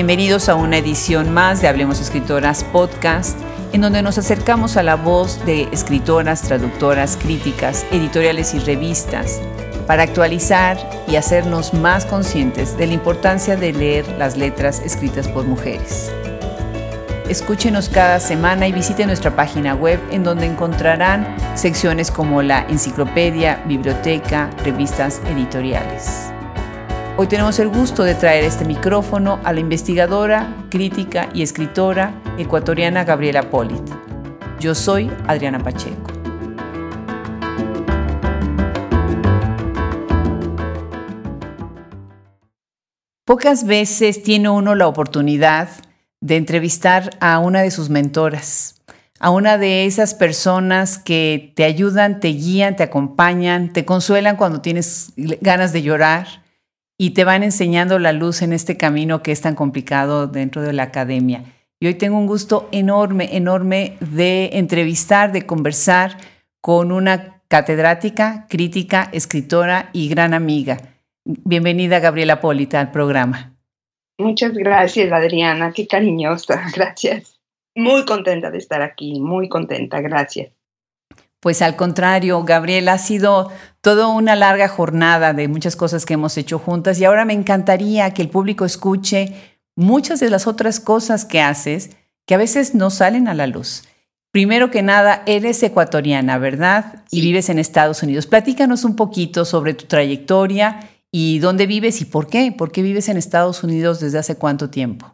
Bienvenidos a una edición más de Hablemos Escritoras Podcast, en donde nos acercamos a la voz de escritoras, traductoras, críticas, editoriales y revistas para actualizar y hacernos más conscientes de la importancia de leer las letras escritas por mujeres. Escúchenos cada semana y visiten nuestra página web en donde encontrarán secciones como la enciclopedia, biblioteca, revistas editoriales. Hoy tenemos el gusto de traer este micrófono a la investigadora, crítica y escritora ecuatoriana Gabriela Polit. Yo soy Adriana Pacheco. Pocas veces tiene uno la oportunidad de entrevistar a una de sus mentoras, a una de esas personas que te ayudan, te guían, te acompañan, te consuelan cuando tienes ganas de llorar y te van enseñando la luz en este camino que es tan complicado dentro de la academia. Y hoy tengo un gusto enorme, enorme de entrevistar, de conversar con una catedrática, crítica, escritora y gran amiga. Bienvenida Gabriela Polita al programa. Muchas gracias Adriana, qué cariñosa, gracias. Muy contenta de estar aquí, muy contenta, gracias. Pues al contrario, Gabriela, ha sido toda una larga jornada de muchas cosas que hemos hecho juntas y ahora me encantaría que el público escuche muchas de las otras cosas que haces que a veces no salen a la luz. Primero que nada, eres ecuatoriana, ¿verdad? Y vives en Estados Unidos. Platícanos un poquito sobre tu trayectoria y dónde vives y por qué. ¿Por qué vives en Estados Unidos desde hace cuánto tiempo?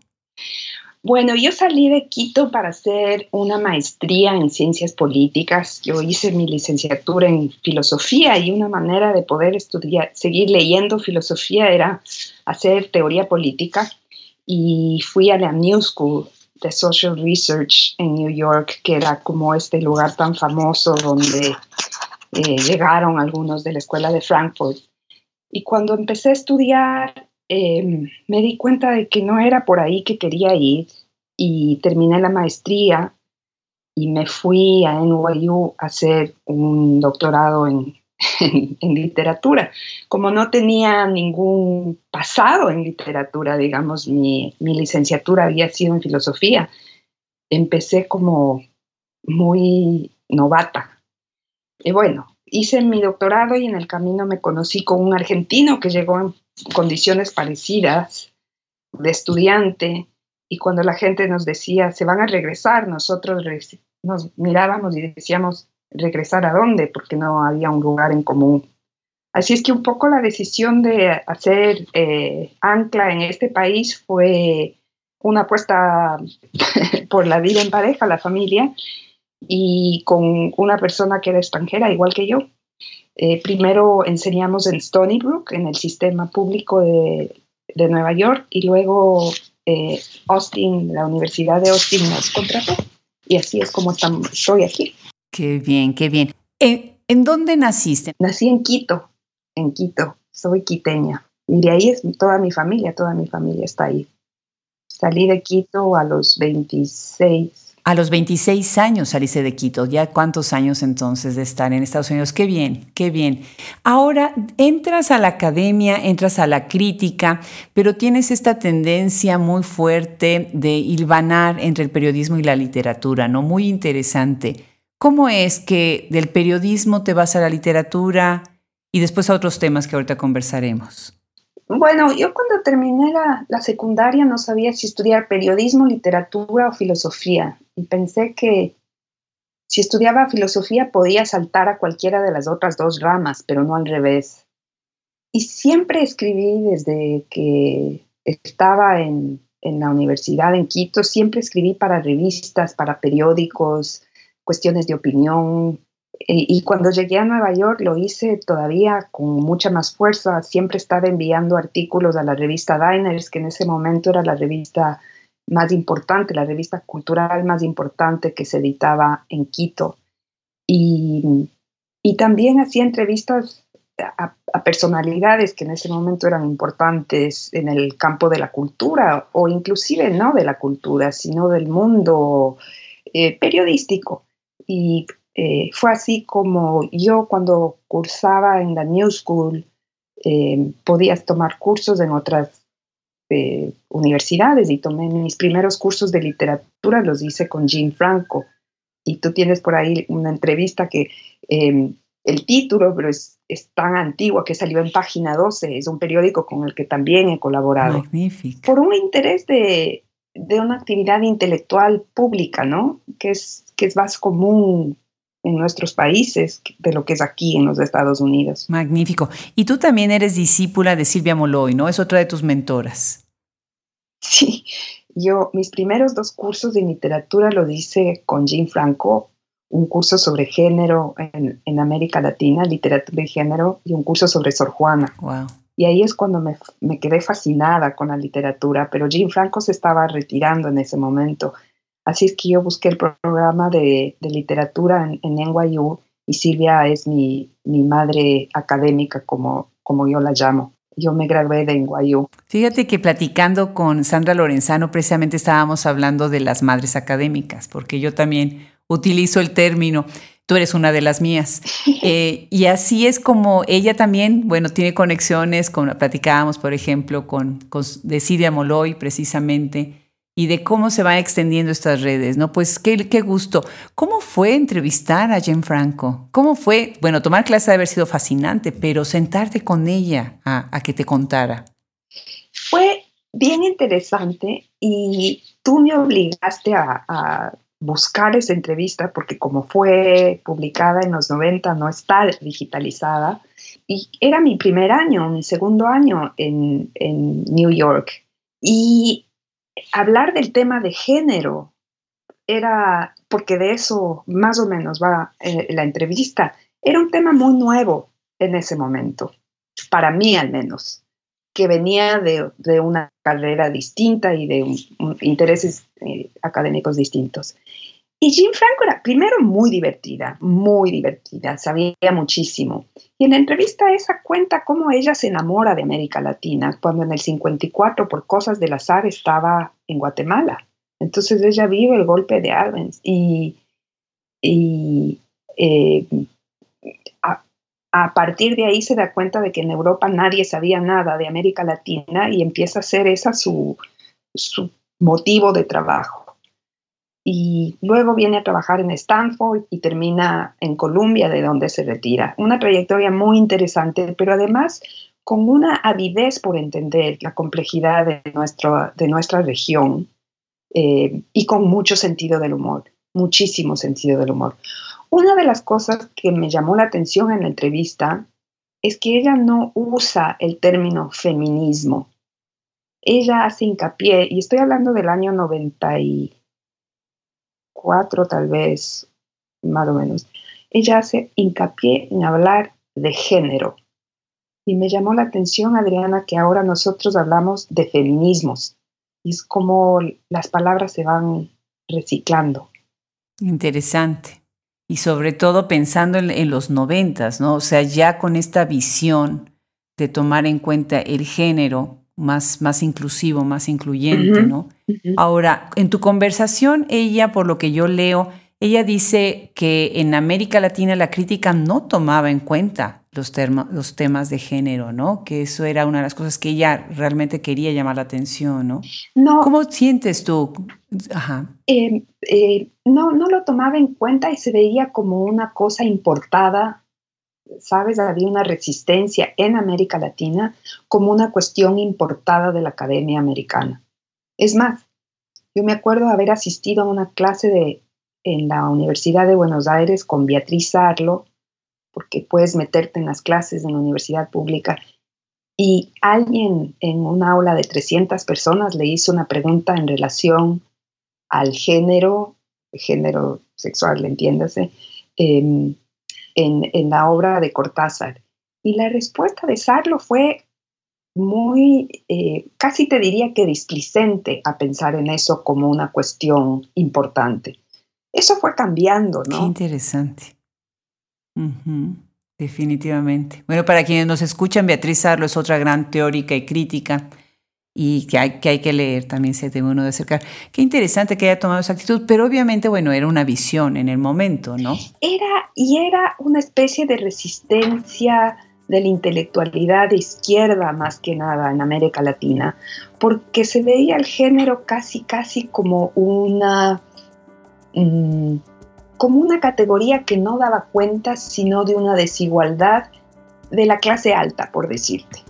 Bueno, yo salí de Quito para hacer una maestría en ciencias políticas. Yo hice mi licenciatura en filosofía y una manera de poder estudiar, seguir leyendo filosofía era hacer teoría política. Y fui a la New School de Social Research en New York, que era como este lugar tan famoso donde eh, llegaron algunos de la escuela de Frankfurt. Y cuando empecé a estudiar Em, me di cuenta de que no era por ahí que quería ir y terminé la maestría y me fui a NYU a hacer un doctorado en, literatura. Como no tenía ningún pasado en literatura, digamos, mi, mi licenciatura había sido en filosofía, empecé como muy novata. Y bueno, hice mi doctorado y en el camino me conocí con un argentino que llegó condiciones parecidas de estudiante y cuando la gente nos decía, se van a regresar, nosotros nos mirábamos y decíamos, ¿regresar a dónde? Porque no había un lugar en común. Así es que un poco la decisión de hacer eh, ancla en este país fue una apuesta por la vida en pareja, la familia, y con una persona que era extranjera, igual que yo. Eh, primero enseñamos en Stony Brook, en el sistema público de, Nueva York, y luego eh, Austin, la Universidad de Austin nos contrató. Y así es como estamos, estoy aquí. Qué bien, qué bien. ¿En, ¿En dónde naciste? Nací en Quito, en Quito. Soy quiteña. Y de ahí es toda mi familia, toda mi familia está ahí. Salí de Quito a los 26 a los 26 años saliste de Quito, ya cuántos años entonces de estar en Estados Unidos. Qué bien, qué bien. Ahora entras a la academia, entras a la crítica, pero tienes esta tendencia muy fuerte de hilvanar entre el periodismo y la literatura, ¿no? Muy interesante. ¿Cómo es que del periodismo te vas a la literatura y después a otros temas que ahorita conversaremos? Bueno, yo cuando terminé la, secundaria no sabía si estudiar periodismo, literatura o filosofía. Y pensé que si estudiaba filosofía podía saltar a cualquiera de las otras dos ramas, pero no al revés. Y siempre escribí desde que estaba en, la universidad en Quito, siempre escribí para revistas, para periódicos, cuestiones de opinión, y cuando llegué a Nueva York lo hice todavía con mucha más fuerza. Siempre estaba enviando artículos a la revista Diners, que en ese momento era la revista más importante, la revista cultural más importante que se editaba en Quito. Y, y también hacía entrevistas a, personalidades que en ese momento eran importantes en el campo de la cultura o inclusive no de la cultura, sino del mundo eh, periodístico. Y eh, fue así como yo cuando cursaba en la New School, eh, podías tomar cursos en otras universidades y tomé mis primeros cursos de literatura, los hice con Jean Franco. Y tú tienes por ahí una entrevista que em, el título, pero es, es, tan antiguo que salió en página 12, es un periódico con el que también he colaborado. Magnífico. Por un interés de, de una actividad intelectual pública, ¿no? Que es, que es más común en nuestros países de lo que es aquí en los Estados Unidos. Magnífico. Y tú también eres discípula de Silvia Moloy, ¿no? Es otra de tus mentoras. Sí, yo mis primeros dos cursos de literatura los hice con Jean Franco, un curso sobre género en, en América Latina, literatura y género, y un curso sobre Sor Juana. Wow. Y ahí es cuando me, me, quedé fascinada con la literatura, pero Jean Franco se estaba retirando en ese momento. Así es que yo busqué el programa de, de literatura en, en, NYU y Silvia es mi, mi madre académica, como, como yo la llamo. Yo me gradué de NYU. Fíjate que platicando con Sandra Lorenzano precisamente estábamos hablando de las madres académicas, porque yo también utilizo el término tú eres una de las mías. Eh, y así es como ella también, bueno, tiene conexiones, con, platicábamos, por ejemplo, con, con de Silvia Moloy precisamente, y de cómo se van extendiendo estas redes, ¿no? Pues qué, qué gusto. ¿Cómo fue entrevistar a Jen Franco? ¿Cómo fue, bueno, tomar clase de haber sido fascinante, pero sentarte con ella a, a que te contara? Fue bien interesante y tú me obligaste a, buscar esa entrevista porque como fue publicada en los 90 no está digitalizada y era mi primer año, mi segundo año en New York y hablar del tema de género era, porque de eso más o menos va eh, la entrevista, era un tema muy nuevo en ese momento, para mí al menos que venía de, de, una carrera distinta y de intereses eh, académicos distintos. Y Jean Franco era primero muy divertida, muy divertida, sabía muchísimo. Y en la entrevista esa cuenta cómo ella se enamora de América Latina, cuando en el 54 por cosas del azar estaba en Guatemala. Entonces ella vive el golpe de Arbenz y, y eh, a partir de ahí se da cuenta de que en Europa nadie sabía nada de América Latina y empieza a ser esa su, su motivo de trabajo. Y luego viene a trabajar en Stanford y termina en Columbia, de donde se retira. Una trayectoria muy interesante, pero además con una avidez por entender la complejidad de, nuestro, de nuestra región eh, y con mucho sentido del humor, muchísimo sentido del humor. Una de las cosas que me llamó la atención en la entrevista es que ella no usa el término feminismo. Ella hace hincapié, y estoy hablando del año 94 tal vez, más o menos, ella hace hincapié en hablar de género. Y me llamó la atención, Adriana, que ahora nosotros hablamos de feminismos. Es como las palabras se van reciclando. Interesante y sobre todo pensando en, en, los noventas, ¿no? O sea, ya con esta visión de tomar en cuenta el género más, más inclusivo, más incluyente, uh -huh, ¿no? Uh -huh. Ahora, en tu conversación, ella, por lo que yo leo, ella dice que en América Latina la crítica no tomaba en cuenta los, los, temas de género, ¿no? Que eso era una de las cosas que ella realmente quería llamar la atención, ¿no? no ¿Cómo sientes tú? Ajá. Eh, eh, no, no lo tomaba en cuenta y se veía como una cosa importada, ¿sabes? Había una resistencia en América Latina como una cuestión importada de la Academia Americana. Es más, yo me acuerdo haber asistido a una clase de, en la Universidad de Buenos Aires con Beatriz Arlo, porque puedes meterte en las clases en la universidad pública. Y alguien en un aula de 300 personas le hizo una pregunta en relación al género, género sexual, entiéndase, eh, en, en, la obra de Cortázar. Y la respuesta de Sarlo fue muy, eh, casi te diría que displicente a pensar en eso como una cuestión importante. Eso fue cambiando, ¿no? Qué interesante. Definitivamente. Bueno, para quienes nos escuchan, Beatriz Arlo es otra gran teórica y crítica y que hay, que leer, también se debe uno de acercar. Qué interesante que haya tomado esa actitud, pero obviamente, bueno, era una visión en el momento, ¿no? Era, y era una especie de resistencia de la intelectualidad de izquierda más que nada en América Latina, porque se veía el género casi, casi como una, mm, como una categoría que no daba cuenta sino de una desigualdad de la clase alta, por decirte,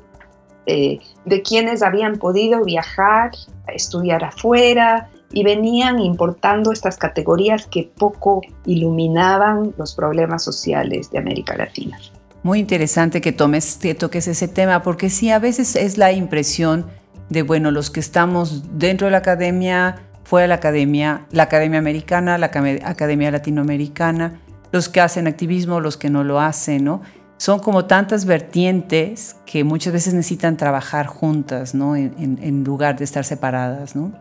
eh, de quienes habían podido viajar, estudiar afuera y venían importando estas categorías que poco iluminaban los problemas sociales de América Latina. Muy interesante que tomes, que toques ese tema, porque sí, a veces es la impresión de, bueno, los que estamos dentro de la academia, fuera de la academia, la academia americana, la academia latinoamericana, los que hacen activismo, los que no lo hacen, ¿no? Son como tantas vertientes que muchas veces necesitan trabajar juntas, ¿no? En, lugar de estar separadas, ¿no?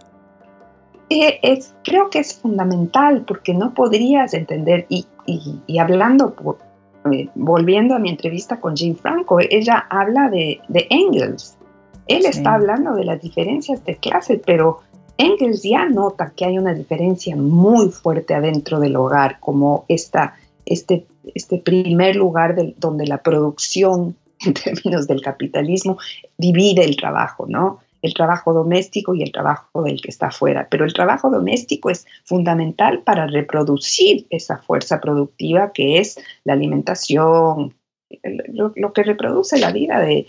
Eh, es, creo que es fundamental porque no podrías entender, y, y hablando por, eh, volviendo a mi entrevista con Jim Franco, ella habla de, Engels. Él está hablando de las diferencias de clase, pero Engels ya nota que hay una diferencia muy fuerte adentro del hogar, como esta, este, este primer lugar donde la producción, en términos del capitalismo, divide el trabajo, ¿no? el trabajo doméstico y el trabajo del que está afuera. Pero el trabajo doméstico es fundamental para reproducir esa fuerza productiva que es la alimentación, lo, que reproduce la vida de,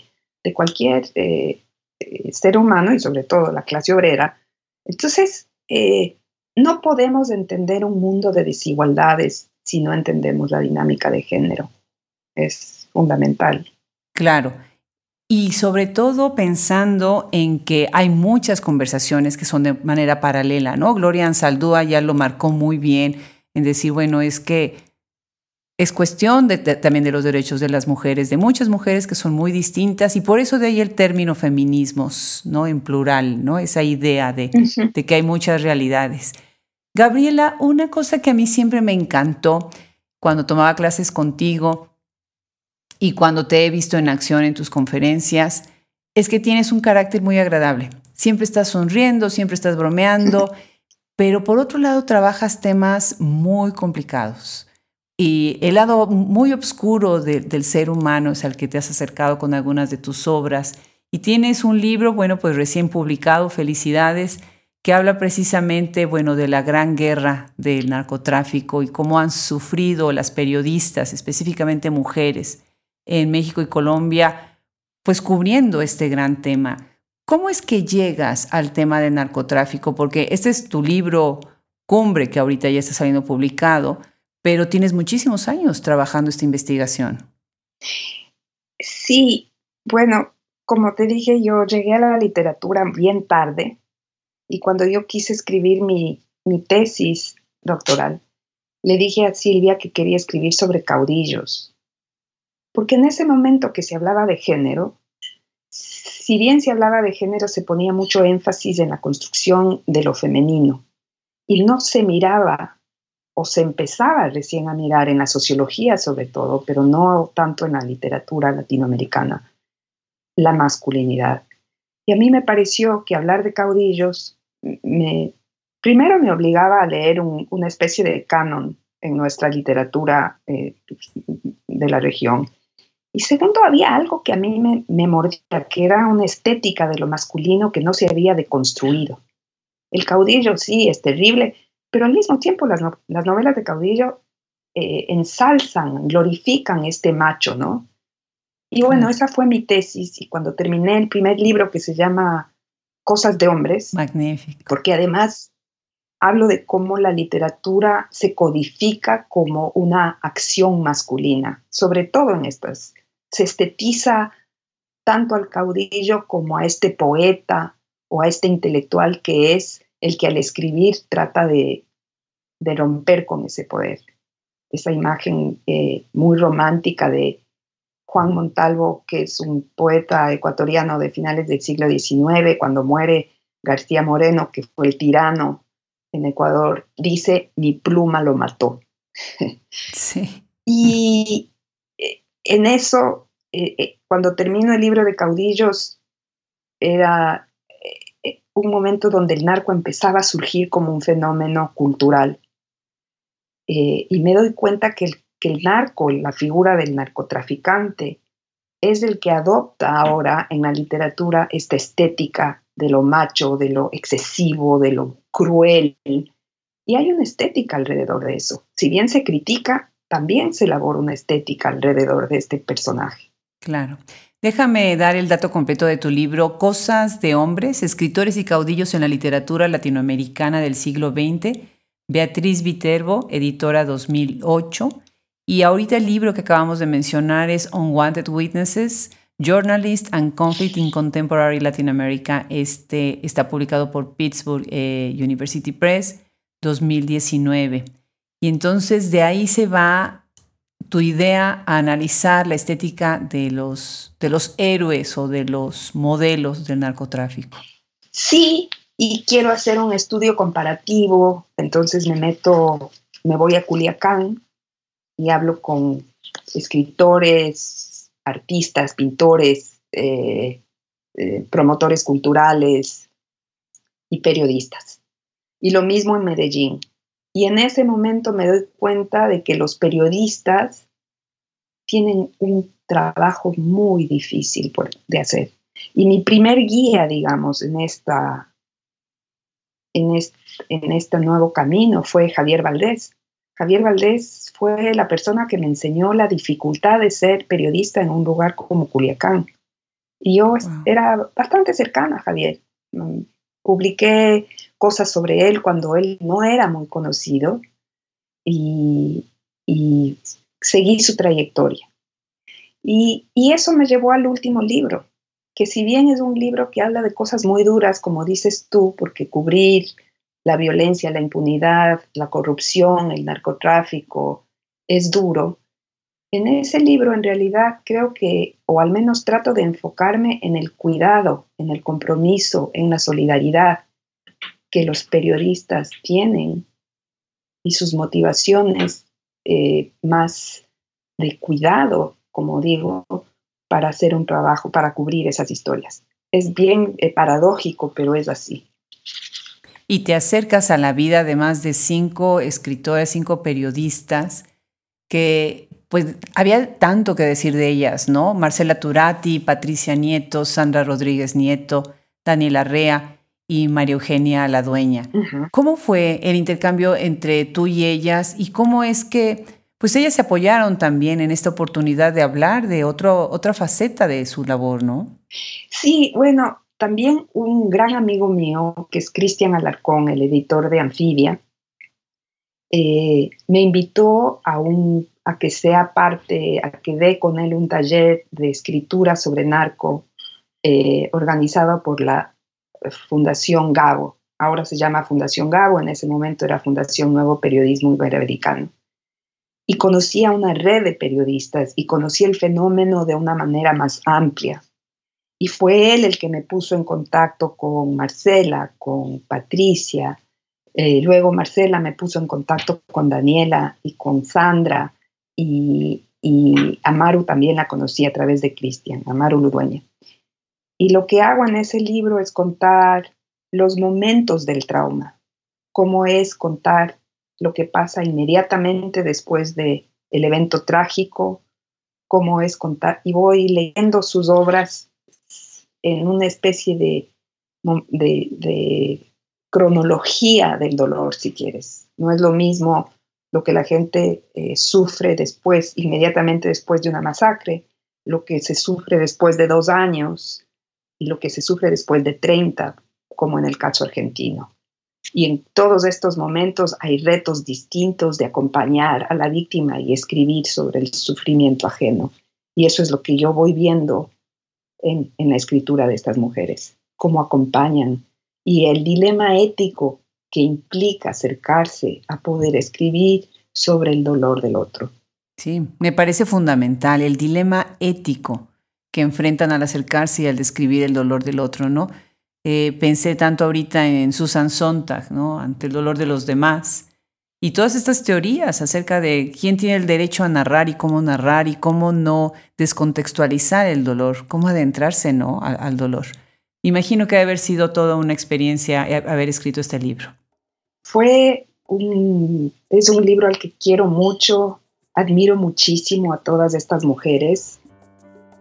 cualquier eh, eh, ser humano y sobre todo la clase obrera. Entonces, eh, no podemos entender un mundo de desigualdades si no entendemos la dinámica de género. Es fundamental. Claro. Y sobre todo pensando en que hay muchas conversaciones que son de manera paralela, ¿no? Gloria Ansaldúa ya lo marcó muy bien en decir, bueno, es que es cuestión también de los derechos de las mujeres, de muchas mujeres que son muy distintas y por eso de ahí el término feminismos, ¿no? En plural, ¿no? Esa idea de, de que hay muchas realidades. Gabriela, una cosa que a mí siempre me encantó cuando tomaba clases contigo y cuando te he visto en acción en tus conferencias, es que tienes un carácter muy agradable. Siempre estás sonriendo, siempre estás bromeando, pero por otro lado trabajas temas muy complicados. Y el lado muy oscuro del ser humano es al que te has acercado con algunas de tus obras. Y tienes un libro, bueno, pues recién publicado, felicidades, que habla precisamente, bueno, de la gran guerra del narcotráfico y cómo han sufrido las periodistas, específicamente mujeres, en México y Colombia, pues cubriendo este gran tema. ¿Cómo es que llegas al tema del narcotráfico? Porque este es tu libro cumbre que ahorita ya está saliendo publicado, pero tienes muchísimos años trabajando esta investigación. Sí, bueno, como te dije, yo llegué a la literatura bien tarde y cuando yo quise escribir mi, mi tesis doctoral, le dije a Silvia que quería escribir sobre caudillos porque en ese momento que se hablaba de género, si bien se hablaba de género, se ponía mucho énfasis en la construcción de lo femenino y no se miraba o se empezaba recién a mirar en la sociología sobre todo, pero no tanto en la literatura latinoamericana, la masculinidad. Y a mí me pareció que hablar de caudillos me, primero me obligaba a leer una especie de canon en nuestra literatura eh, de la región y segundo, había algo que a mí me, me mordía, que era una estética de lo masculino que no se había deconstruido. El caudillo sí es terrible, pero al mismo tiempo las, novelas de caudillo eh, ensalzan, glorifican este macho, ¿no? Y bueno, esa fue mi tesis y cuando terminé el primer libro que se llama Cosas de Hombres, magnífico, porque además hablo de cómo la literatura se codifica como una acción masculina, sobre todo en estas. Se estetiza tanto al caudillo como a este poeta o a este intelectual que es el que al escribir trata de, romper con ese poder. Esa imagen eh, muy romántica de Juan Montalvo, que es un poeta ecuatoriano de finales del siglo XIX, cuando muere García Moreno, que fue el tirano en Ecuador, dice, mi pluma lo mató. Sí. y en eso, eh, eh, cuando termino el libro de caudillos, era eh, un momento donde el narco empezaba a surgir como un fenómeno cultural. y me doy cuenta que el, que el narco, la figura del narcotraficante, es el que adopta ahora en la literatura esta estética de lo macho, de lo excesivo, de lo cruel. Y hay una estética alrededor de eso. Si bien se critica, también se elabora una estética alrededor de este personaje. Claro. Déjame dar el dato completo de tu libro, Cosas de hombres, escritores y caudillos en la literatura latinoamericana del siglo XX, Beatriz Viterbo, editora 2008. Y ahorita el libro que acabamos de mencionar es Unwanted Witnesses, Journalist and Conflict in Contemporary Latin America. Este está publicado por Pittsburgh eh, University Press 2019. Y entonces de ahí se va tu idea a analizar la estética de los, de los héroes o de los modelos del narcotráfico. Sí, y quiero hacer un estudio comparativo, entonces me meto, me voy a Culiacán y hablo con escritores, artistas, pintores, eh, eh, promotores culturales y periodistas. Y lo mismo en Medellín. Y en ese momento me doy cuenta de que los periodistas tienen un trabajo muy difícil de hacer. Y mi primer guía, digamos, en, esta, en, en este nuevo camino fue Javier Valdés. Javier Valdés fue la persona que me enseñó la dificultad de ser periodista en un lugar como Culiacán. Y yo era bastante cercana a Javier. Publiqué cosas sobre él cuando él no era muy conocido y, seguí su trayectoria. Y, y, eso me llevó al último libro, que si bien es un libro que habla de cosas muy duras, como dices tú, porque cubrir la violencia, la impunidad, la corrupción, el narcotráfico es duro, en ese libro en realidad creo que, o al menos trato de enfocarme en el cuidado, en el compromiso, en la solidaridad, que los periodistas tienen y sus motivaciones eh, más de cuidado, como digo, para hacer un trabajo, para cubrir esas historias. Es bien eh, paradójico, pero es así. Y te acercas a la vida de más de cinco escritores, cinco periodistas, que pues había tanto que decir de ellas, ¿no? Marcela Turati, Patricia Nieto, Sandra Rodríguez Nieto, Daniela Rea y María Eugenia la dueña. ¿Cómo fue el intercambio entre tú y ellas y cómo es que pues ellas se apoyaron también en esta oportunidad de hablar de otro, otra faceta de su labor, ¿no? Sí, bueno, también un gran amigo mío, que es Cristian Alarcón, el editor de Anfibia, eh, me invitó a, que sea parte, a que dé con él un taller de escritura sobre narco eh, organizado por la Fundación Gabo. Ahora se llama Fundación Gabo, en ese momento era Fundación Nuevo Periodismo Iberoamericano. Y conocí a una red de periodistas y conocí el fenómeno de una manera más amplia. Y fue él el que me puso en contacto con Marcela, con Patricia. Eh, luego Marcela me puso en contacto con Daniela y con Sandra. Y, y Amaru también la conocí a través de Cristian, Amaru Ludueña. Y lo que hago en ese libro es contar los momentos del trauma, cómo es contar lo que pasa inmediatamente después del el evento trágico, cómo es contar, y voy leyendo sus obras en una especie de, cronología del dolor, si quieres. No es lo mismo lo que la gente eh, sufre después, inmediatamente después de una masacre, lo que se sufre después de dos años, y lo que se sufre después de 30, como en el caso argentino. Y en todos estos momentos hay retos distintos de acompañar a la víctima y escribir sobre el sufrimiento ajeno. Y eso es lo que yo voy viendo en, la escritura de estas mujeres, cómo acompañan y el dilema ético que implica acercarse a poder escribir sobre el dolor del otro. Sí, me parece fundamental el dilema ético que enfrentan al acercarse y al describir el dolor del otro, ¿no? Eh, pensé tanto ahorita en Susan Sontag, ¿no? Ante el dolor de los demás. Y todas estas teorías acerca de quién tiene el derecho a narrar y cómo narrar y cómo no descontextualizar el dolor, cómo adentrarse, ¿no? Al, dolor. Imagino que debe haber sido toda una experiencia haber escrito este libro. Fue un, es un libro al que quiero mucho, admiro muchísimo a todas estas mujeres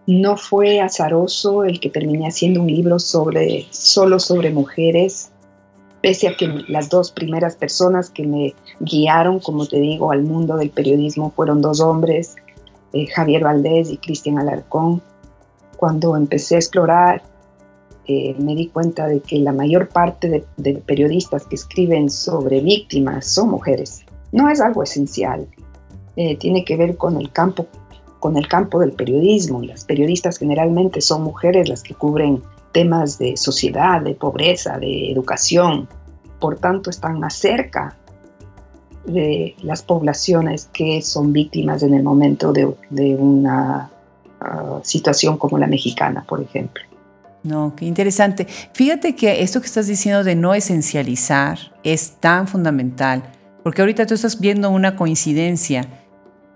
No fue azaroso el que terminé haciendo un libro sobre, solo sobre mujeres, pese a que las dos primeras personas que me guiaron, como te digo, al mundo del periodismo fueron dos hombres, eh, Javier Valdés y Cristian Alarcón. Cuando empecé a explorar, eh, me di cuenta de que la mayor parte de periodistas que escriben sobre víctimas son mujeres. No es algo esencial, eh, tiene que ver con el campo con el campo del periodismo. Las periodistas generalmente son mujeres las que cubren temas de sociedad, de pobreza, de educación. Por tanto, están más cerca de las poblaciones que son víctimas en el momento de, una ah, situación como la mexicana, por ejemplo. No, qué interesante. Fíjate que esto que estás diciendo de no esencializar es tan fundamental, porque ahorita tú estás viendo una coincidencia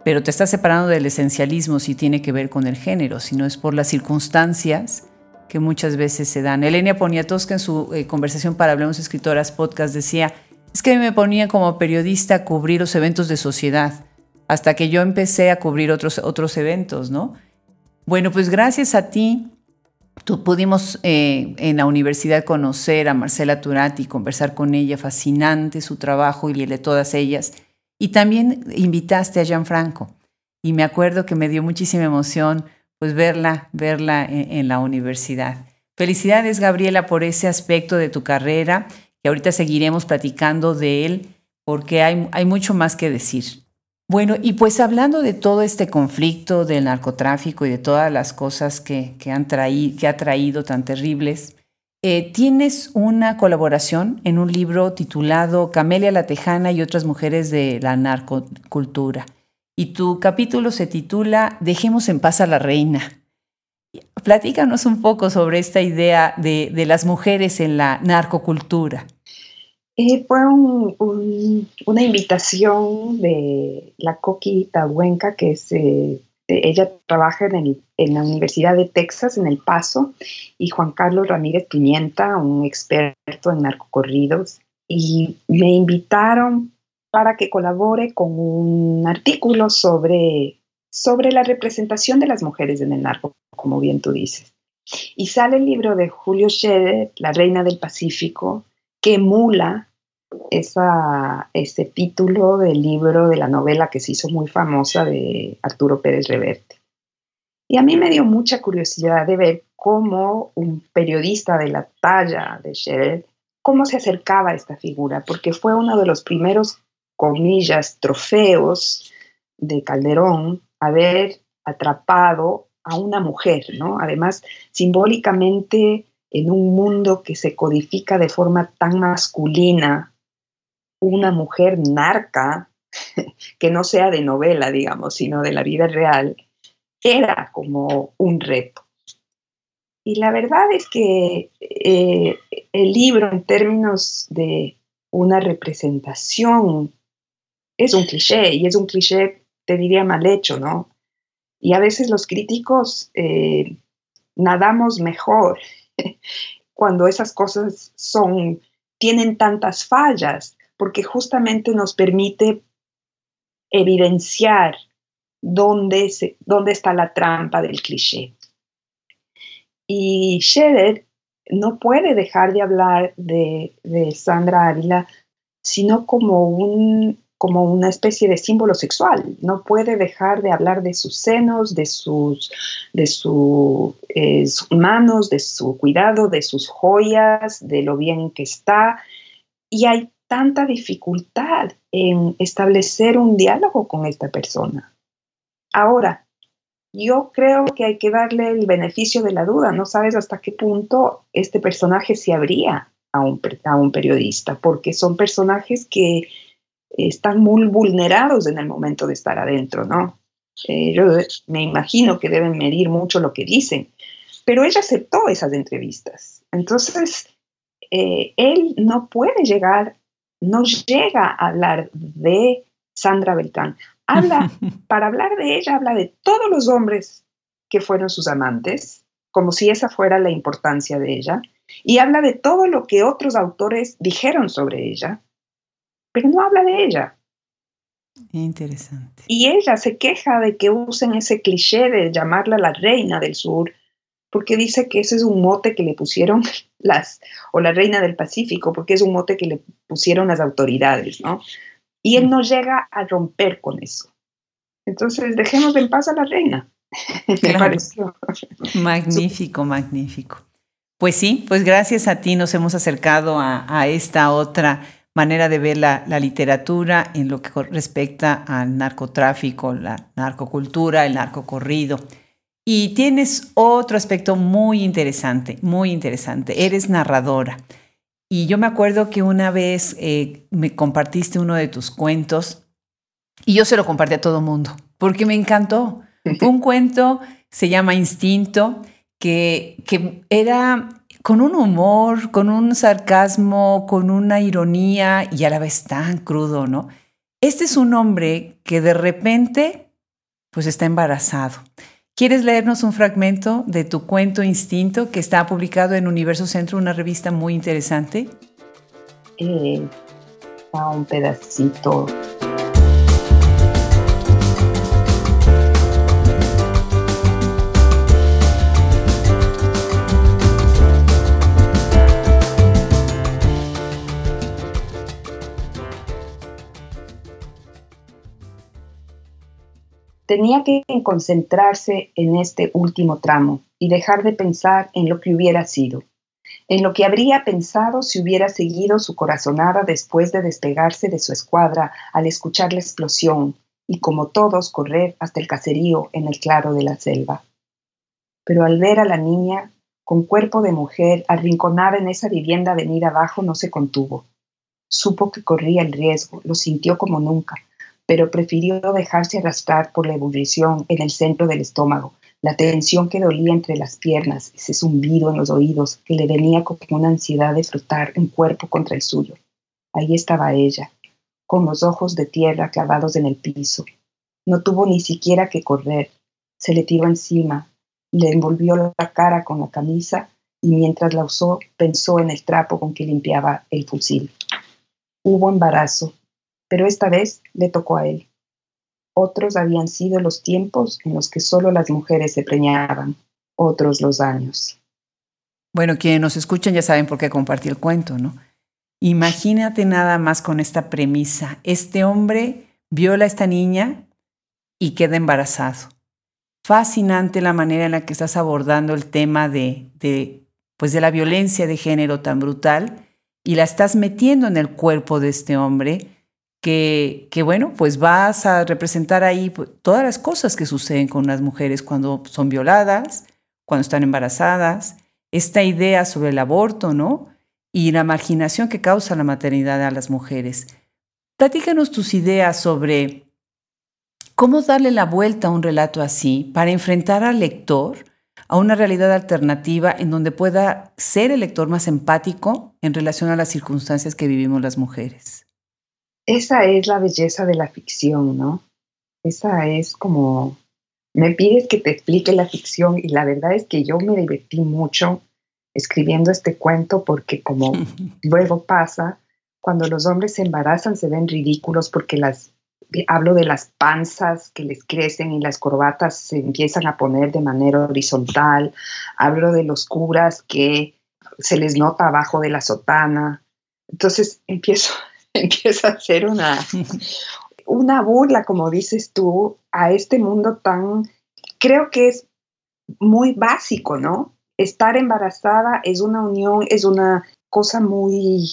pero te estás separando del esencialismo si tiene que ver con el género, si no es por las circunstancias que muchas veces se dan. Elenia Poniatowska en su eh, conversación para Hablemos Escritoras podcast decía, es que me ponía como periodista a cubrir los eventos de sociedad, hasta que yo empecé a cubrir otros, otros eventos, ¿no? Bueno, pues gracias a ti, tú pudimos eh, en la universidad conocer a Marcela Turati, conversar con ella, fascinante su trabajo y el de todas ellas. Y también invitaste a Gianfranco. Y me acuerdo que me dio muchísima emoción pues verla, verla en, la universidad. Felicidades, Gabriela, por ese aspecto de tu carrera, que ahorita seguiremos platicando de él, porque hay, hay mucho más que decir. Bueno, y pues hablando de todo este conflicto del narcotráfico y de todas las cosas que, que, han que ha traído tan terribles, eh, tienes una colaboración en un libro titulado Camelia la Tejana y otras mujeres de la narcocultura. Y tu capítulo se titula Dejemos en paz a la reina. Platícanos un poco sobre esta idea de, las mujeres en la narcocultura. Eh, fue una invitación de la Coqui Tahuenca, que es eh, ella trabaja en, la Universidad de Texas, en El Paso, y Juan Carlos Ramírez Pimienta, un experto en narcocorridos, y me invitaron para que colabore con un artículo sobre, sobre la representación de las mujeres en el narco, como bien tú dices. Y sale el libro de Julio Scherer, La Reina del Pacífico, que emula ese título del libro de la novela que se hizo muy famosa de Arturo Pérez Reverte. Y a mí me dio mucha curiosidad de ver cómo un periodista de la talla de Scherer, cómo se acercaba a esta figura, porque fue uno de los primeros, comillas, trofeos de Calderón haber atrapado a una mujer, ¿no? Además, simbólicamente en un mundo que se codifica de forma tan masculina una mujer narca, que no sea de novela, digamos, sino de la vida real, era como un reto. Y la verdad es que eh, el libro en términos de una representación es un cliché y es un cliché, te diría, mal hecho, ¿no? Y a veces los críticos eh, nadamos mejor cuando esas cosas son, tienen tantas fallas porque justamente nos permite evidenciar dónde, dónde está la trampa del cliché. Y Scherer no puede dejar de hablar de, Sandra Ávila, sino como, un, como una especie de símbolo sexual. No puede dejar de hablar de sus senos, de sus, de eh, sus manos, de su cuidado, de sus joyas, de lo bien que está. Y hay tanta dificultad en establecer un diálogo con esta persona. Ahora, yo creo que hay que darle el beneficio de la duda. No sabes hasta qué punto este personaje se abría a un, a un periodista, porque son personajes que están muy vulnerados en el momento de estar adentro, ¿no? Eh, yo me imagino que deben medir mucho lo que dicen, pero ella aceptó esas entrevistas. Entonces, eh, él no puede llegar no llega a hablar de Sandra Beltrán. Habla, para hablar de ella, habla de todos los hombres que fueron sus amantes, como si esa fuera la importancia de ella, y habla de todo lo que otros autores dijeron sobre ella, pero no habla de ella. Interesante. Y ella se queja de que usen ese cliché de llamarla la reina del sur, porque dice que ese es un mote que le pusieron las, o la reina del Pacífico, porque es un mote que le pusieron las autoridades, ¿no? Y él no llega a romper con eso. Entonces, dejemos en paz a la reina. Pareció. Magnífico, magnífico. Pues sí, pues gracias a ti nos hemos acercado a, esta otra manera de ver la, literatura en lo que respecta al narcotráfico, la narcocultura, el narcocorrido. Y tienes otro aspecto muy interesante, muy interesante. Eres narradora. Y yo me acuerdo que una vez eh, me compartiste uno de tus cuentos y yo se lo compartí a todo mundo porque me encantó. Un cuento se llama Instinto, que, que era con un humor, con un sarcasmo, con una ironía y a la vez tan crudo, ¿no? Este es un hombre que de repente pues está embarazado. ¿Quieres leernos un fragmento de tu cuento Instinto que está publicado en Universo Centro, una revista muy interesante? Eh, un pedacito. Tenía que concentrarse en este último tramo y dejar de pensar en lo que hubiera sido, en lo que habría pensado si hubiera seguido su corazonada después de despegarse de su escuadra al escuchar la explosión y como todos correr hasta el caserío en el claro de la selva. Pero al ver a la niña, con cuerpo de mujer, arrinconada en esa vivienda venida abajo, no se contuvo. Supo que corría el riesgo, lo sintió como nunca, pero prefirió dejarse arrastrar por la ebullición en el centro del estómago, la tensión que dolía entre las piernas, ese zumbido en los oídos que le venía como una ansiedad de frotar un cuerpo contra el suyo. Ahí estaba ella, con los ojos de tierra clavados en el piso. No tuvo ni siquiera que correr. Se le tiró encima, le envolvió la cara con la camisa y mientras la usó pensó en el trapo con que limpiaba el fusil. Hubo embarazo, pero esta vez le tocó a él. Otros habían sido los tiempos en los que solo las mujeres se preñaban, otros los años. Bueno, quienes nos escuchan ya saben por qué compartí el cuento, ¿no? Imagínate nada más con esta premisa. Este hombre viola a esta niña y queda embarazado. Fascinante la manera en la que estás abordando el tema de, de, pues de la violencia de género tan brutal y la estás metiendo en el cuerpo de este hombre que, bueno, pues vas a representar ahí pues, todas las cosas que suceden con las mujeres cuando son violadas, cuando están embarazadas, esta idea sobre el aborto, ¿no? Y la marginación que causa la maternidad a las mujeres. Platícanos tus ideas sobre cómo darle la vuelta a un relato así para enfrentar al lector a una realidad alternativa en donde pueda ser el lector más empático en relación a las circunstancias que vivimos las mujeres. Esa es la belleza de la ficción, ¿no? Esa es como, me pides que te explique la ficción y la verdad es que yo me divertí mucho escribiendo este cuento porque como luego pasa, cuando los hombres se embarazan se ven ridículos porque las hablo de las panzas que les crecen y las corbatas se empiezan a poner de manera horizontal, hablo de los curas que se les nota abajo de la sotana. Entonces empiezo empieza a ser una, una burla, como dices tú, a este mundo tan, creo que es muy básico, ¿no? Estar embarazada es una unión, es una cosa muy,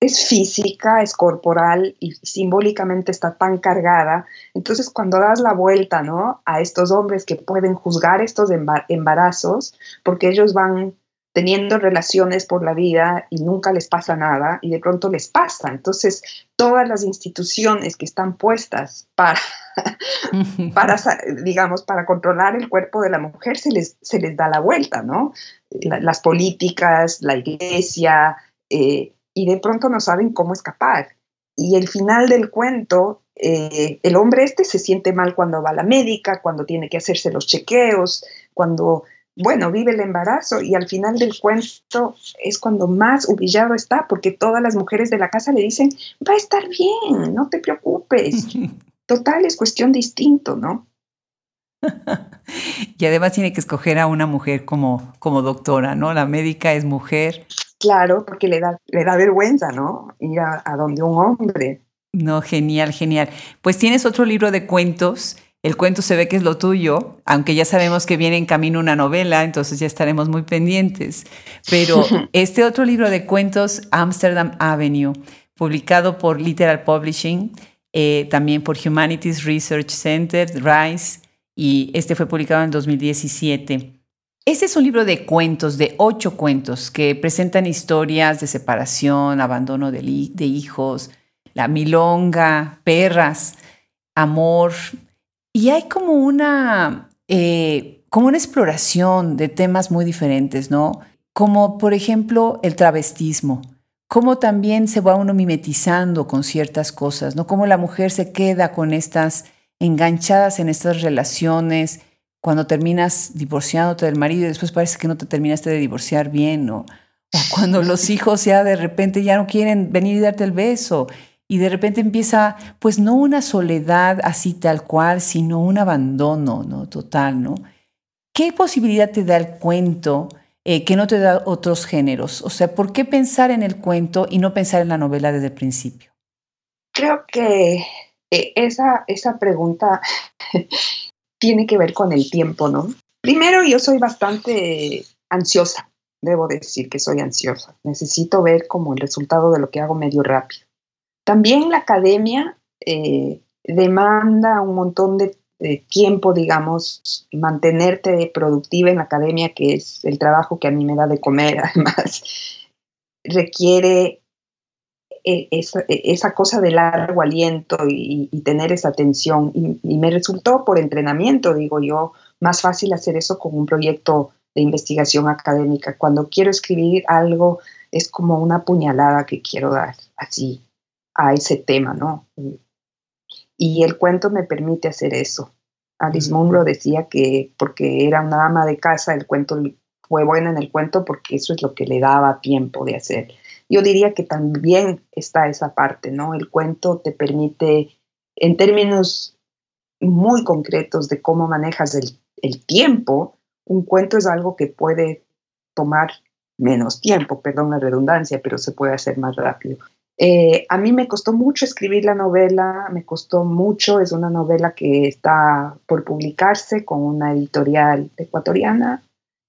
es física, es corporal y simbólicamente está tan cargada. Entonces, cuando das la vuelta, ¿no? A estos hombres que pueden juzgar estos embarazos, porque ellos van teniendo relaciones por la vida y nunca les pasa nada y de pronto les pasa. Entonces, todas las instituciones que están puestas para, para digamos, para controlar el cuerpo de la mujer se les, se les da la vuelta, ¿no? las políticas, la iglesia, eh, y de pronto no saben cómo escapar. Y el final del cuento, eh, el hombre este se siente mal cuando va a la médica, cuando tiene que hacerse los chequeos, cuando bueno, vive el embarazo y al final del cuento es cuando más humillado está porque todas las mujeres de la casa le dicen, va a estar bien, no te preocupes. total es cuestión distinto, ¿no? y además tiene que escoger a una mujer como, como doctora, ¿no? La médica es mujer. Claro, porque le da, le da vergüenza, ¿no? Ir a, a donde un hombre. No, genial, genial. Pues tienes otro libro de cuentos. El cuento se ve que es lo tuyo, aunque ya sabemos que viene en camino una novela, entonces ya estaremos muy pendientes. Pero este otro libro de cuentos, Amsterdam Avenue, publicado por Literal Publishing, eh, también por Humanities Research Center, RISE, y este fue publicado en 2017. Este es un libro de cuentos, de ocho cuentos, que presentan historias de separación, abandono de, hijos, la milonga, perras, amor. Y hay como una, eh, como una exploración de temas muy diferentes, ¿no? Como por ejemplo el travestismo, cómo también se va uno mimetizando con ciertas cosas, ¿no? Cómo la mujer se queda con estas enganchadas en estas relaciones, cuando terminas divorciándote del marido y después parece que no te terminaste de divorciar bien, ¿no? O cuando los hijos ya de repente ya no quieren venir y darte el beso y de repente empieza, pues no una soledad así tal cual, sino un abandono, ¿no? Total, ¿no? ¿Qué posibilidad te da el cuento eh, que no te da otros géneros? O sea, ¿por qué pensar en el cuento y no pensar en la novela desde el principio? Creo que eh, esa, esa pregunta tiene que ver con el tiempo, ¿no? Primero, yo soy bastante ansiosa, debo decir que soy ansiosa. Necesito ver como el resultado de lo que hago medio rápido. También la academia eh, demanda un montón de, tiempo, digamos, mantenerte productiva en la academia, que es el trabajo que a mí me da de comer, además, requiere e, esa, e, esa, cosa de largo aliento y, tener esa atención. Y, me resultó por entrenamiento, digo yo, más fácil hacer eso con un proyecto de investigación académica. Cuando quiero escribir algo, es como una puñalada que quiero dar así a ese tema, ¿no? Y el cuento me permite hacer eso. Alice Munro decía que porque era una ama de casa, el cuento fue bueno en el cuento porque eso es lo que le daba tiempo de hacer. Yo diría que también está esa parte, ¿no? El cuento te permite, en términos muy concretos de cómo manejas el, tiempo, un cuento es algo que puede tomar menos tiempo, perdón la redundancia, pero se puede hacer más rápido. Eh, a mí me costó mucho escribir la novela, me costó mucho, es una novela que está por publicarse con una editorial ecuatoriana.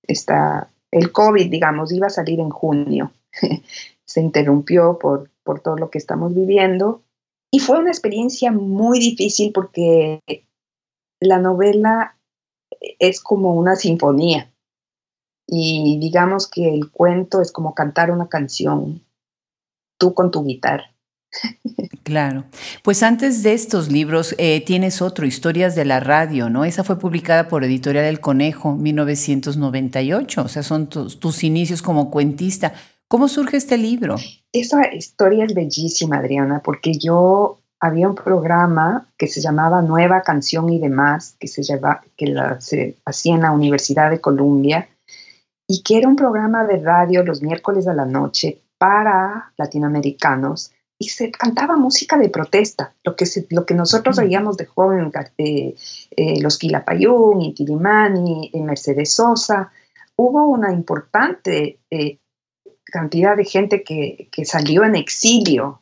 Está, el COVID, digamos, iba a salir en junio. se interrumpió por, por todo lo que estamos viviendo. Y fue una experiencia muy difícil porque la novela es como una sinfonía y digamos que el cuento es como cantar una canción, tú con tu guitarra. Claro. Pues antes de estos libros eh, tienes otro, Historias de la Radio, ¿no? Esa fue publicada por Editorial El Conejo, 1998. O sea, son tus, tus inicios como cuentista. ¿Cómo surge este libro? Esa historia es bellísima, Adriana, porque yo había un programa que se llamaba Nueva Canción y demás, que se, lleva, que la, se hacía en la Universidad de Columbia, y que era un programa de radio los miércoles a la noche para latinoamericanos, y se cantaba música de protesta, lo que, lo que nosotros oíamos de joven, eh, eh, los Quilapayún, Inti Illimani, eh, Mercedes Sosa. Hubo una importante cantidad de gente que, salió en exilio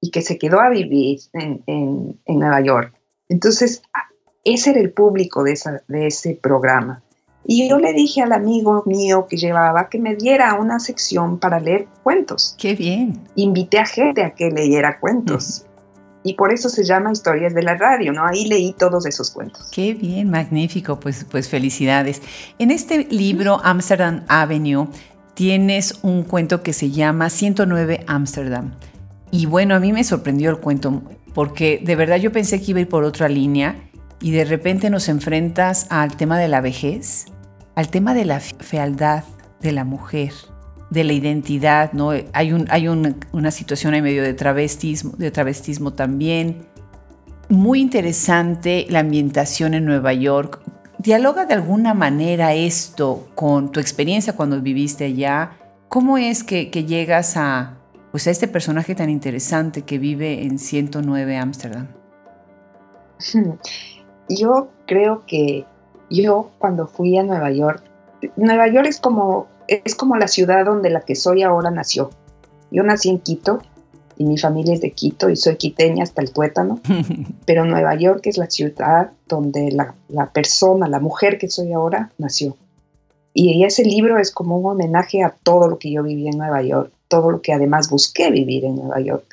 y que se quedó a vivir en, Nueva York. Entonces, ese era el público de, de ese programa. Y yo le dije al amigo mío que llevaba que me diera una sección para leer cuentos. ¡Qué bien! Invité a gente a que leyera cuentos. Y por eso se llama Historias de la Radio, ¿no? Ahí leí todos esos cuentos. Qué bien, magnífico, pues, pues felicidades. En este libro, Amsterdam Avenue, tienes un cuento que se llama 109 Amsterdam. Y bueno, a mí me sorprendió el cuento porque de verdad yo pensé que iba a ir por otra línea y de repente nos enfrentas al tema de la vejez, al tema de la fealdad de la mujer, de la identidad, ¿no? Hay, un, hay una situación en medio de travestismo, de travestismo también. Muy interesante la ambientación en Nueva York, ¿Dialoga de alguna manera esto con tu experiencia cuando viviste allá? ¿Cómo es que, llegas a, pues a este personaje tan interesante que vive en 109 Ámsterdam? Yo creo que yo cuando fui a Nueva York, Nueva York es como, es como la ciudad donde la que soy ahora nació. Yo nací en Quito y mi familia es de Quito y soy quiteña hasta el tuétano, pero Nueva York es la ciudad donde la, la persona, la mujer que soy ahora, nació. Y ese libro es como un homenaje a todo lo que yo viví en Nueva York, todo lo que además busqué vivir en Nueva York.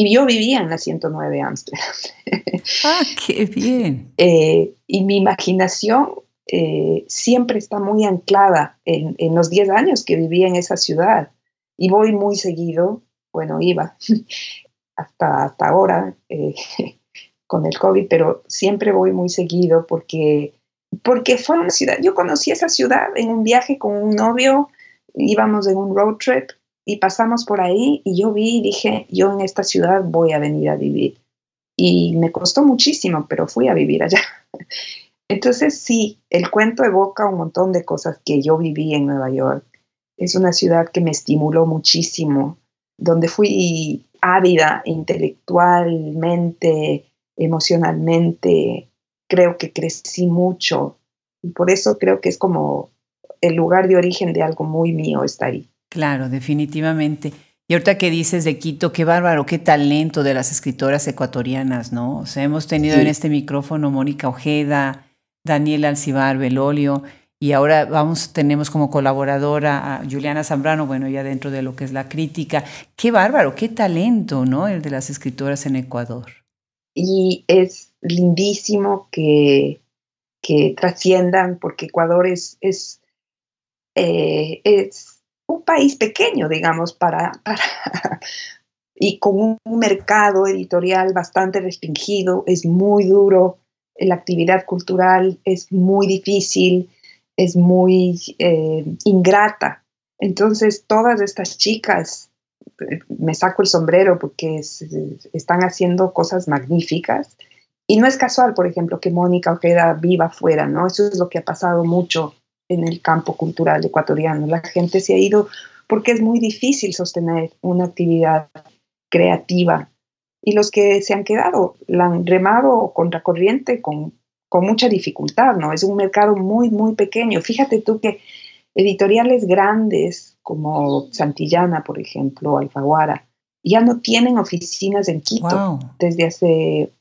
Y yo vivía en la 109 Amsterdam. ¡Ah, qué bien! Eh, y mi imaginación eh, siempre está muy anclada en, en los 10 años que viví en esa ciudad. Y voy muy seguido, bueno, iba hasta, hasta ahora eh, con el COVID, pero siempre voy muy seguido porque, porque fue una ciudad, yo conocí esa ciudad en un viaje con un novio, íbamos en un road trip y pasamos por ahí y yo vi y dije, yo en esta ciudad voy a venir a vivir. Y me costó muchísimo, pero fui a vivir allá. Entonces sí, el cuento evoca un montón de cosas que yo viví en Nueva York. Es una ciudad que me estimuló muchísimo, donde fui ávida intelectualmente, emocionalmente. Creo que crecí mucho y por eso creo que es como el lugar de origen de algo muy mío está ahí. Claro, definitivamente. Y ahorita que dices de Quito, qué bárbaro, qué talento de las escritoras ecuatorianas, ¿no? O sea, hemos tenido en este micrófono Mónica Ojeda, Daniel Alcibar Belolio, y ahora vamos, tenemos como colaboradora a Juliana Zambrano, bueno, ya dentro de lo que es la crítica. Qué bárbaro, qué talento, ¿no? El de las escritoras en Ecuador. Y es lindísimo que, que trasciendan, porque Ecuador es, es, eh, es un país pequeño, digamos, para, y con un mercado editorial bastante restringido, es muy duro, la actividad cultural es muy difícil, es muy eh, ingrata. Entonces, todas estas chicas, eh, me saco el sombrero porque están haciendo cosas magníficas. Y no es casual, por ejemplo, que Mónica Ojeda viva afuera, ¿no? Eso es lo que ha pasado mucho en el campo cultural ecuatoriano. La gente se ha ido porque es muy difícil sostener una actividad creativa y los que se han quedado la han remado contracorriente con, con mucha dificultad, ¿no? Es un mercado muy, muy pequeño. Fíjate tú que editoriales grandes como Santillana, por ejemplo, Alfaguara, ya no tienen oficinas en Quito desde hace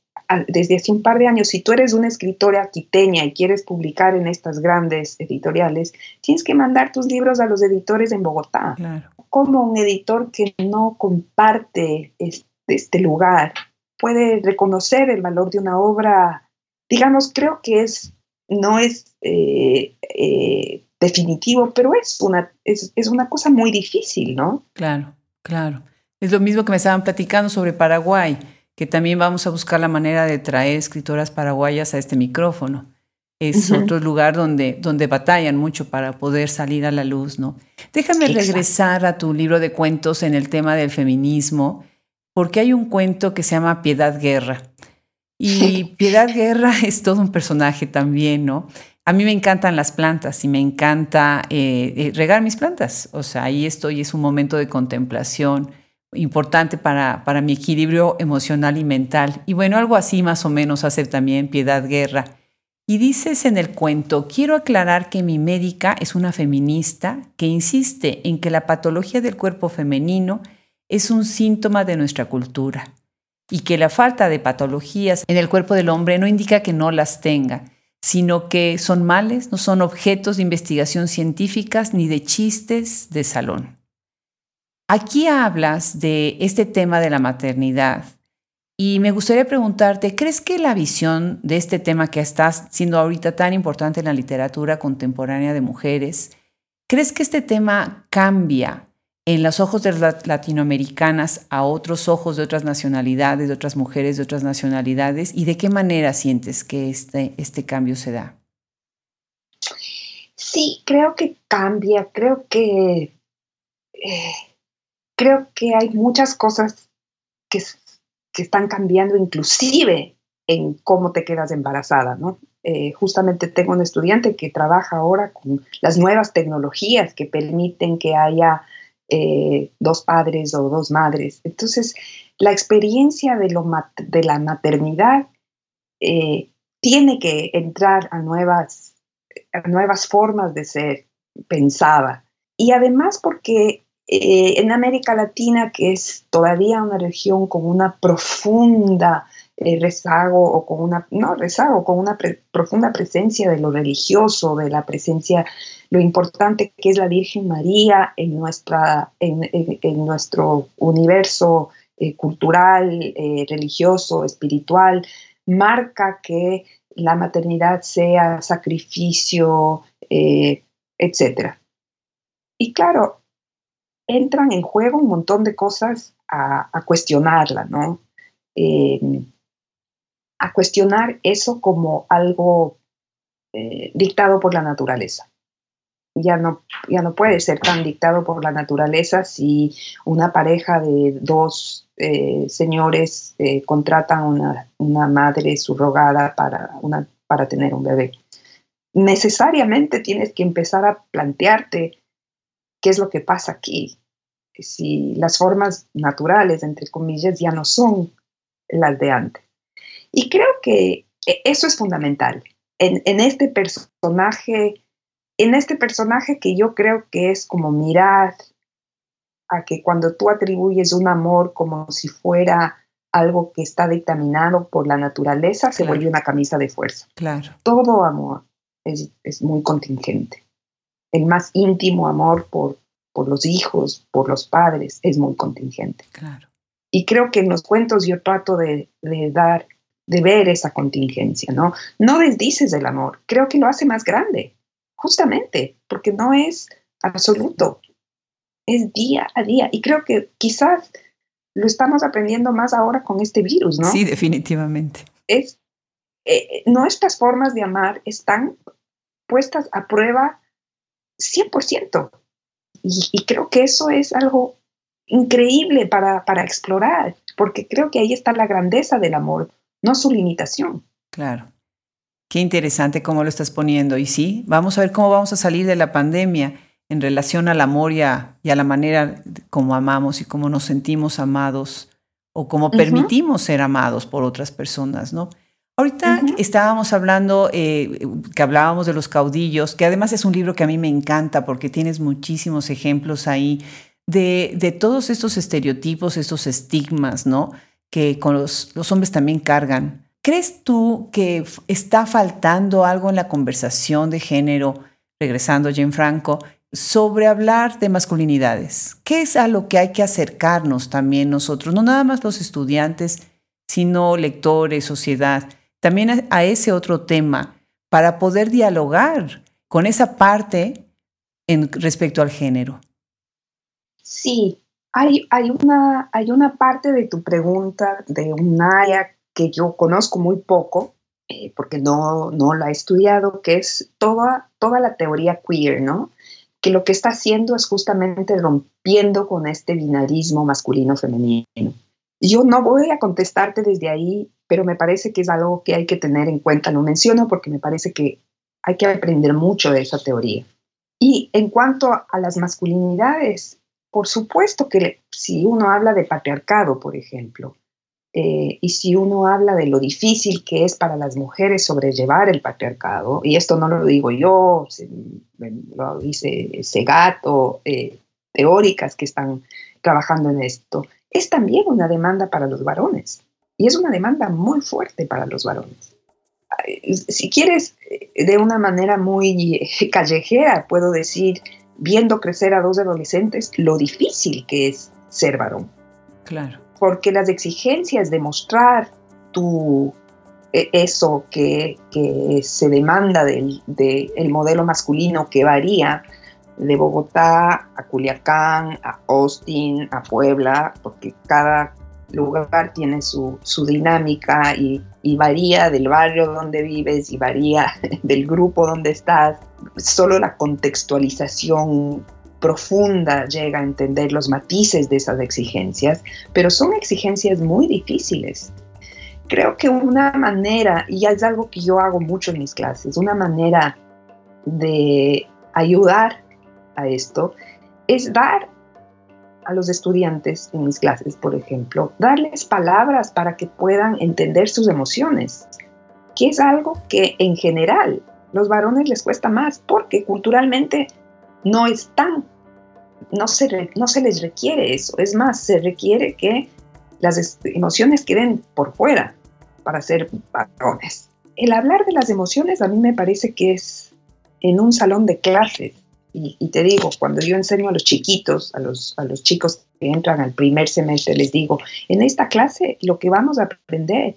desde hace un par de años, si tú eres una escritora quiteña y quieres publicar en estas grandes editoriales, tienes que mandar tus libros a los editores en Bogotá. Como un editor que no comparte este, lugar puede reconocer el valor de una obra, digamos, creo que es, no es eh, eh, definitivo, pero es una, es, es una cosa muy difícil, ¿no? Claro, claro. Es lo mismo que me estaban platicando sobre Paraguay que también vamos a buscar la manera de traer escritoras paraguayas a este micrófono. Es otro lugar donde, donde batallan mucho para poder salir a la luz, ¿no? Déjame regresar a tu libro de cuentos en el tema del feminismo, porque hay un cuento que se llama Piedad Guerra. Y Piedad Guerra es todo un personaje también, ¿no? A mí me encantan las plantas y me encanta eh, eh, regar mis plantas. O sea, ahí estoy, es un momento de contemplación importante para, para mi equilibrio emocional y mental. Y bueno, algo así más o menos hace también Piedad Guerra. Y dices en el cuento, quiero aclarar que mi médica es una feminista que insiste en que la patología del cuerpo femenino es un síntoma de nuestra cultura y que la falta de patologías en el cuerpo del hombre no indica que no las tenga, sino que son males, no son objetos de investigación científicas ni de chistes de salón. Aquí hablas de este tema de la maternidad y me gustaría preguntarte, ¿crees que la visión de este tema que está siendo ahorita tan importante en la literatura contemporánea de mujeres, ¿crees que este tema cambia en los ojos de las latinoamericanas a otros ojos de otras nacionalidades, de otras mujeres de otras nacionalidades? ¿Y de qué manera sientes que este, este cambio se da? Sí, creo que cambia, creo que... Eh, creo que hay muchas cosas que, que están cambiando, inclusive en cómo te quedas embarazada, ¿no? Eh, justamente tengo un estudiante que trabaja ahora con las nuevas tecnologías que permiten que haya eh, dos padres o dos madres. Entonces, la experiencia de, lo, de la maternidad eh, tiene que entrar a nuevas, a nuevas formas de ser pensada. Y además porque eh, en América Latina, que es todavía una región con una profunda eh, rezago o con una, no rezago, con una profunda presencia de lo religioso, de la presencia, lo importante que es la Virgen María en, nuestra, en, nuestro universo eh, cultural, religioso, espiritual, marca que la maternidad sea sacrificio, etc. Y claro, entran en juego un montón de cosas a, cuestionarla, ¿no? Eh, a cuestionar eso como algo eh, dictado por la naturaleza. Ya no, ya no puede ser tan dictado por la naturaleza si una pareja de dos eh, señores contratan una, una madre subrogada para, una, para tener un bebé. Necesariamente tienes que empezar a plantearte qué es lo que pasa aquí. Si las formas naturales, entre comillas, ya no son las de antes. Y creo que e, eso es fundamental. En, este personaje, en este personaje que yo creo que es como mirar a que cuando tú atribuyes un amor como si fuera algo que está dictaminado por la naturaleza, se vuelve una camisa de fuerza. Claro. Todo amor es, es muy contingente el más íntimo amor por, por los hijos, por los padres, es muy contingente. Claro. Y creo que en los cuentos yo trato de, dar, de ver esa contingencia, ¿no? No desdices el amor, creo que lo hace más grande, justamente, porque no es absoluto, es día a día. Y creo que quizás lo estamos aprendiendo más ahora con este virus, ¿no? Sí, definitivamente. Es, eh, nuestras formas de amar están puestas a prueba 100%. Y, creo que eso es algo increíble para, para explorar, porque creo que ahí está la grandeza del amor, no su limitación. Claro. Qué interesante cómo lo estás poniendo. Y sí, vamos a ver cómo vamos a salir de la pandemia en relación al amor y a, la manera como amamos y cómo nos sentimos amados o cómo permitimos ser amados por otras personas, ¿no? Ahorita estábamos hablando, eh, que hablábamos de los caudillos, que además es un libro que a mí me encanta porque tienes muchísimos ejemplos ahí de, de todos estos estereotipos, estos estigmas, ¿no? Que con los, los hombres también cargan. ¿Crees tú que está faltando algo en la conversación de género, regresando a Franco, sobre hablar de masculinidades? ¿Qué es a lo que hay que acercarnos también nosotros, no nada más los estudiantes, sino lectores, sociedad? También a, ese otro tema para poder dialogar con esa parte en, respecto al género. Sí, hay, hay, una, hay una parte de tu pregunta de un área que yo conozco muy poco, eh, porque no, no la he estudiado, que es toda, toda la teoría queer, ¿no? Que lo que está haciendo es justamente rompiendo con este binarismo masculino-femenino. Yo no voy a contestarte desde ahí pero me parece que es algo que hay que tener en cuenta. Lo menciono porque me parece que hay que aprender mucho de esa teoría. Y en cuanto a las masculinidades, por supuesto que si uno habla de patriarcado, por ejemplo, eh, y si uno habla de lo difícil que es para las mujeres sobrellevar el patriarcado, y esto no lo digo yo, lo dice Segato, eh, teóricas que están trabajando en esto, es también una demanda para los varones. Y es una demanda muy fuerte para los varones. Si quieres, de una manera muy callejera, puedo decir, viendo crecer a dos adolescentes, lo difícil que es ser varón. Claro. Porque las exigencias de mostrar tu, e, eso que, se demanda del el modelo masculino que varía de Bogotá a Culiacán, a Austin, a Puebla, porque cada lugar tiene su, dinámica y, varía del barrio donde vives y varía del grupo donde estás. Solo la contextualización profunda llega a entender los matices de esas exigencias, pero son exigencias muy difíciles. Creo que una manera, y es algo que yo hago mucho en mis clases, una manera de ayudar a esto es dar a los estudiantes en mis clases, por ejemplo, darles palabras para que puedan entender sus emociones. que es algo que en general los varones les cuesta más porque culturalmente no están, no se, no se les requiere eso. Es más, se requiere que las emociones queden por fuera para ser varones. El hablar de las emociones a mí me parece que es en un salón de clases. Y, te digo, cuando yo enseño a los chiquitos, a los, a los chicos que entran al primer semestre, les digo, en esta clase lo que vamos a aprender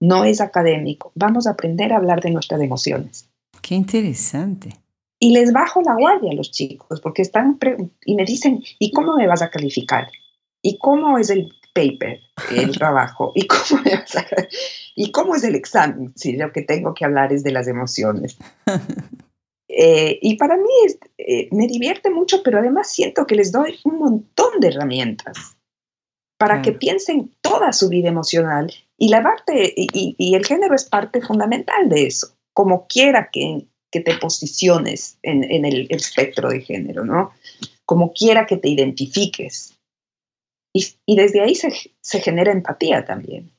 no es académico, vamos a aprender a hablar de nuestras emociones. Qué interesante. Y les bajo la guardia a los chicos, porque están y me dicen, ¿y cómo me vas a calificar? ¿Y cómo es el paper, el trabajo? ¿Y cómo, me vas a... ¿Y cómo es el examen? Si lo que tengo que hablar es de las emociones. Eh, y para mí eh, me divierte mucho, pero además siento que les doy un montón de herramientas para que piensen toda su vida emocional. Y la parte, y, el género es parte fundamental de eso, como quiera que, que te posiciones en, en el, espectro de género, ¿no? Como quiera que te identifiques. Y, y desde ahí se, se genera empatía también.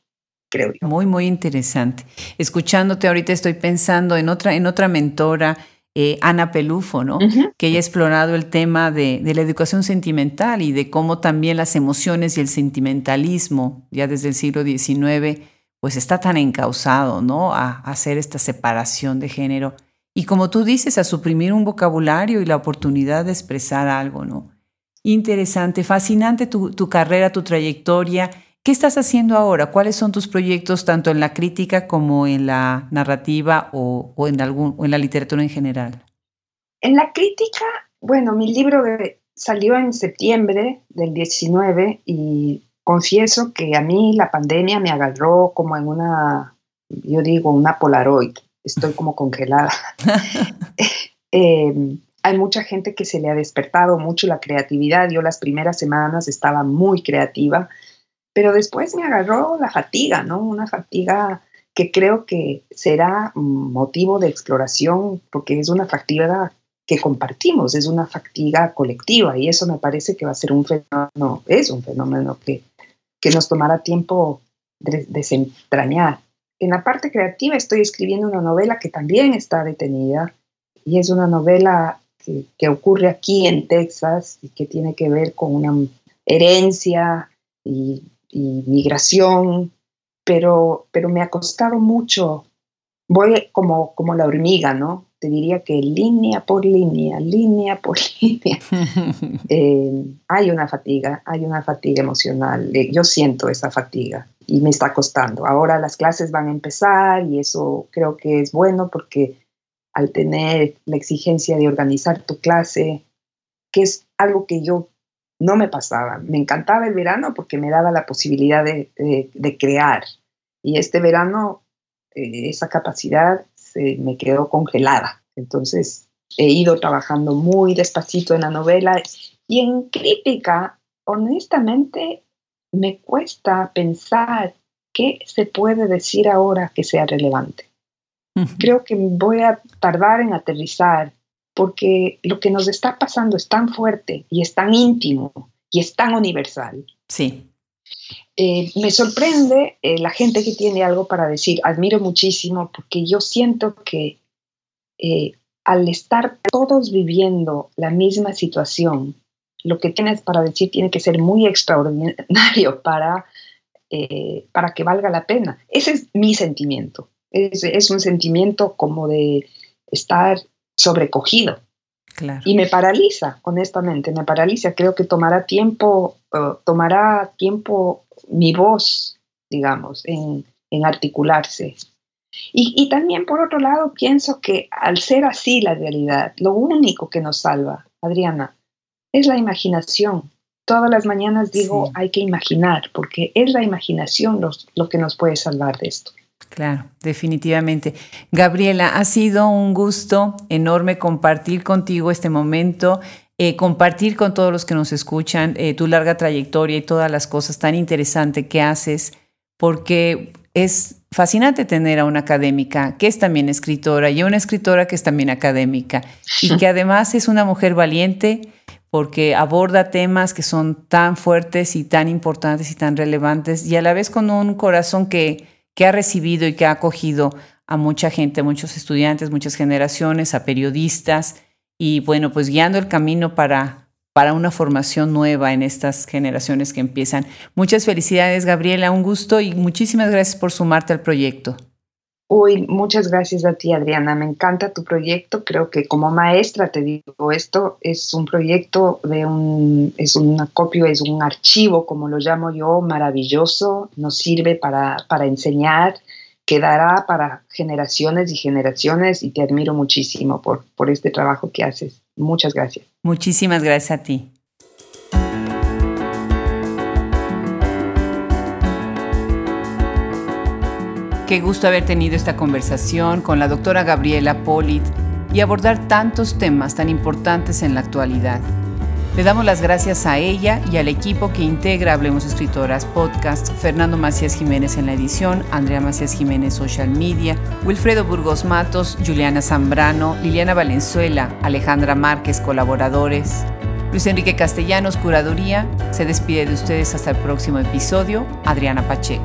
Creo yo. Muy, muy interesante. Escuchándote ahorita estoy pensando en otra, en otra mentora eh, Ana Pelufo, ¿no? Que ella ha explorado el tema de, la educación sentimental y de cómo también las emociones y el sentimentalismo, ya desde el siglo XIX, pues está tan encausado, ¿no? A, hacer esta separación de género. Y como tú dices, a suprimir un vocabulario y la oportunidad de expresar algo, ¿no? Interesante, fascinante tu, tu carrera, tu trayectoria ¿Qué estás haciendo ahora? ¿Cuáles son tus proyectos tanto en la crítica como en la narrativa o, en, algún, en la literatura en general? En la crítica, bueno, mi libro salió en septiembre del 19 y confieso que a mí la pandemia me agarró como en una, yo digo, una Polaroid. Estoy como congelada. Em, hay mucha gente que se le ha despertado mucho la creatividad. Yo las primeras semanas estaba muy creativa pero después me agarró la fatiga, ¿no? Una fatiga que creo que será motivo de exploración porque es una fatiga que compartimos, es una fatiga colectiva y eso me parece que va a ser un fenómeno, es un fenómeno que, que nos tomará tiempo de, desentrañar. En la parte creativa estoy escribiendo una novela que también está detenida y es una novela que, que ocurre aquí en Texas y que tiene que ver con una herencia y y migración, pero, pero me ha costado mucho. Voy como, como la hormiga, ¿no? Te diría que línea por línea, línea por línea. Eh, hay una fatiga, hay una fatiga emocional. Eh, yo siento esa fatiga y me está costando. Ahora las clases van a empezar y eso creo que es bueno porque al tener la exigencia de organizar tu clase, que es algo que yo no me pasaba. Me encantaba el verano porque me daba la posibilidad de, crear. Y este verano eh, esa capacidad se me quedó congelada. Entonces he ido trabajando muy despacito en la novela y en crítica, honestamente, me cuesta pensar qué se puede decir ahora que sea relevante. Creo que voy a tardar en aterrizar porque lo que nos está pasando es tan fuerte y es tan íntimo y es tan universal. Sí. Eh, me sorprende eh, la gente que tiene algo para decir, admiro muchísimo porque yo siento que eh, al estar todos viviendo la misma situación, lo que tienes para decir tiene que ser muy extraordinario para, para que valga la pena. Ese es mi sentimiento. Es, es un sentimiento como de estar sobrecogido. Y me paraliza, honestamente, me paraliza. Creo que tomará tiempo, tomará tiempo mi voz, digamos, en, articularse. Y, y, también, por otro lado, pienso que al ser así la realidad, lo único que nos salva, Adriana, es la imaginación. Todas las mañanas digo, hay que imaginar, porque es la imaginación lo que nos puede salvar de esto. Claro, definitivamente. Gabriela, ha sido un gusto enorme compartir contigo este momento, eh, compartir con todos los que nos escuchan eh, tu larga trayectoria y todas las cosas tan interesantes que haces, porque es fascinante tener a una académica que es también escritora y a una escritora que es también académica y que además es una mujer valiente porque aborda temas que son tan fuertes y tan importantes y tan relevantes y a la vez con un corazón que que ha recibido y que ha acogido a mucha gente, muchos estudiantes, muchas generaciones, a periodistas y bueno, pues guiando el camino para, para una formación nueva en estas generaciones que empiezan. Muchas felicidades, Gabriela, un gusto y muchísimas gracias por sumarte al proyecto. Uy, muchas gracias a ti, Adriana. Me encanta tu proyecto. Creo que como maestra te digo esto, es un proyecto de un, es un acopio, es un archivo, como lo llamo yo, maravilloso. Nos sirve para, para enseñar, quedará para generaciones y generaciones y te admiro muchísimo por, por este trabajo que haces. Muchas gracias. Muchísimas gracias a ti. Qué gusto haber tenido esta conversación con la doctora Gabriela Polit y abordar tantos temas tan importantes en la actualidad. Le damos las gracias a ella y al equipo que integra Hablemos Escritoras Podcast, Fernando Macías Jiménez en la edición, Andrea Macías Jiménez Social Media, Wilfredo Burgos Matos, Juliana Zambrano, Liliana Valenzuela, Alejandra Márquez, colaboradores. Luis Enrique Castellanos, Curaduría. Se despide de ustedes hasta el próximo episodio. Adriana Pacheco.